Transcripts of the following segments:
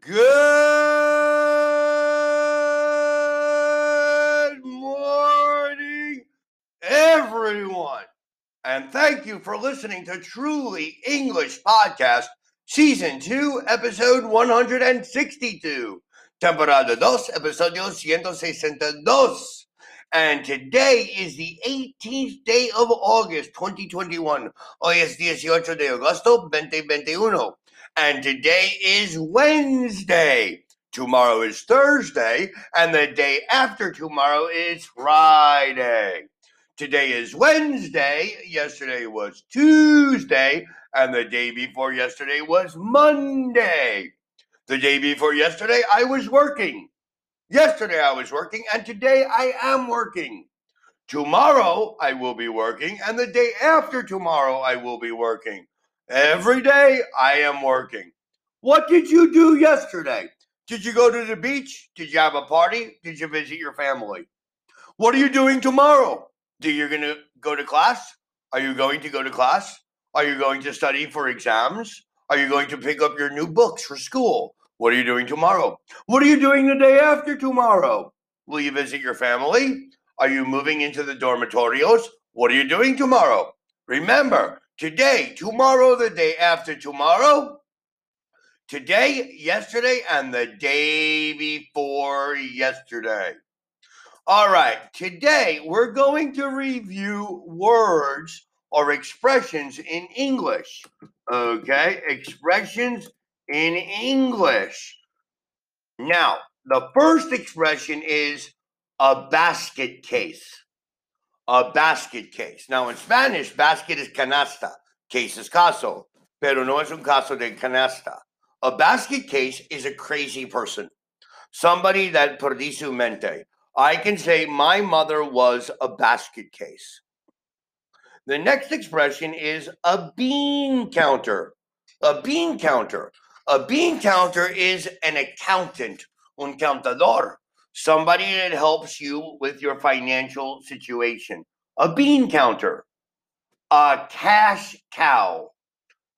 Good morning, everyone. And thank you for listening to Truly English Podcast, Season 2, Episode 162. Temporada 2, Episodio 162. And today is the 18th day of August 2021. Hoy es 18 de agosto 2021. And today is Wednesday. Tomorrow is Thursday. And the day after tomorrow is Friday. Today is Wednesday. Yesterday was Tuesday. And the day before yesterday was Monday. The day before yesterday, I was working. Yesterday, I was working. And today, I am working. Tomorrow, I will be working. And the day after tomorrow, I will be working. Every day, I am working. What did you do yesterday? Did you go to the beach? Did you have a party? Did you visit your family? What are you doing tomorrow? Do you going to go to class? Are you going to go to class? Are you going to study for exams? Are you going to pick up your new books for school? What are you doing tomorrow? What are you doing the day after tomorrow? Will you visit your family? Are you moving into the dormitorios? What are you doing tomorrow? Remember, today, tomorrow, the day after tomorrow, today, yesterday, and the day before yesterday. All right, today we're going to review words or expressions in English. Okay, expressions in English. Now, the first expression is a basket case. A basket case. Now, in Spanish, basket is canasta, case is caso, pero no es un caso de canasta. A basket case is a crazy person, somebody that perdi su mente. I can say my mother was a basket case. The next expression is a bean counter. A bean counter. A bean counter is an accountant, un contador, somebody that helps you with your financial situation. A bean counter. A cash cow,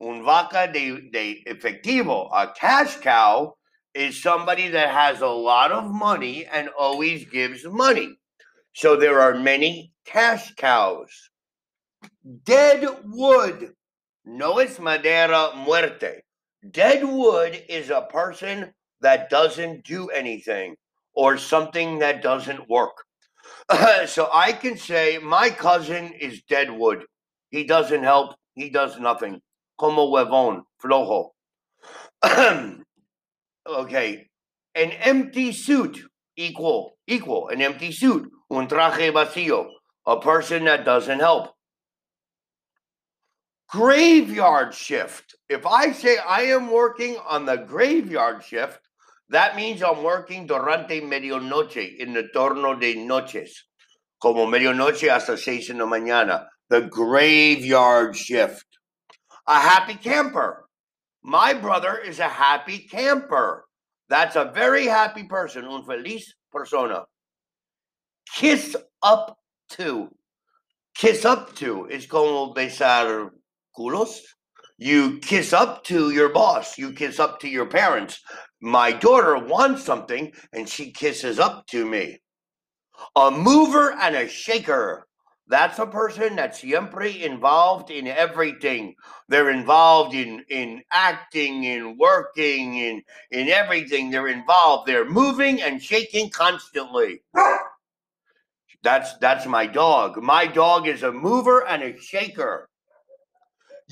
un vaca de, de efectivo. A cash cow is somebody that has a lot of money and always gives money. So there are many cash cows. Dead wood. No es madera muerte. Dead wood is a person that doesn't do anything or something that doesn't work. so I can say my cousin is dead wood. He doesn't help. He does nothing. Como huevón, flojo. okay. An empty suit equal equal an empty suit. Un traje vacío. A person that doesn't help graveyard shift. If I say I am working on the graveyard shift, that means I'm working durante medianoche, in the torno de noches, como medianoche hasta seis en la mañana, the graveyard shift. A happy camper. My brother is a happy camper. That's a very happy person, un feliz persona. Kiss up to. Kiss up to is como besar culos. You kiss up to your boss. You kiss up to your parents. My daughter wants something and she kisses up to me. A mover and a shaker. That's a person that's siempre involved in everything. They're involved in, in acting, in working, in, in everything. They're involved. They're moving and shaking constantly. That's that's my dog. My dog is a mover and a shaker.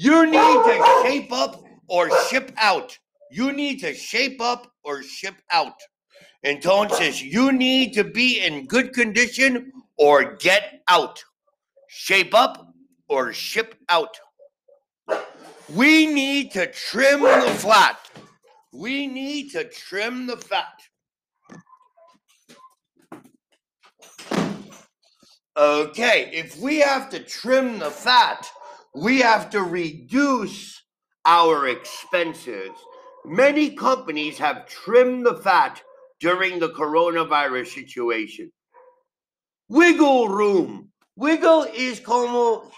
You need to shape up or ship out. You need to shape up or ship out. And Tone says, you need to be in good condition or get out. Shape up or ship out. We need to trim the flat. We need to trim the fat. Okay, if we have to trim the fat, we have to reduce our expenses. Many companies have trimmed the fat during the coronavirus situation. Wiggle room. Wiggle is como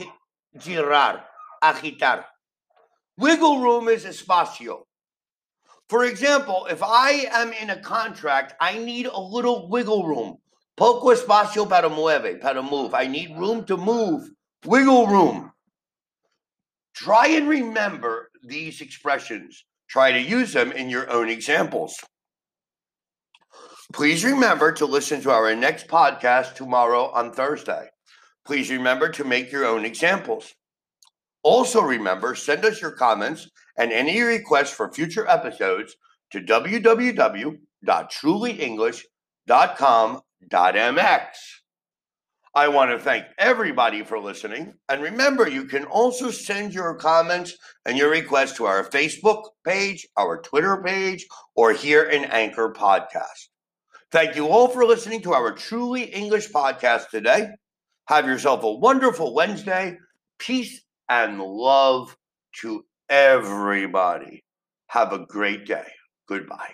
girar, agitar. Wiggle room is espacio. For example, if I am in a contract, I need a little wiggle room. Poco espacio para mueve, para move. I need room to move. Wiggle room. Try and remember these expressions. Try to use them in your own examples. Please remember to listen to our next podcast tomorrow on Thursday. Please remember to make your own examples. Also, remember, send us your comments and any requests for future episodes to www.trulyenglish.com.mx. I want to thank everybody for listening. And remember, you can also send your comments and your requests to our Facebook page, our Twitter page, or here in Anchor Podcast. Thank you all for listening to our Truly English podcast today. Have yourself a wonderful Wednesday. Peace and love to everybody. Have a great day. Goodbye.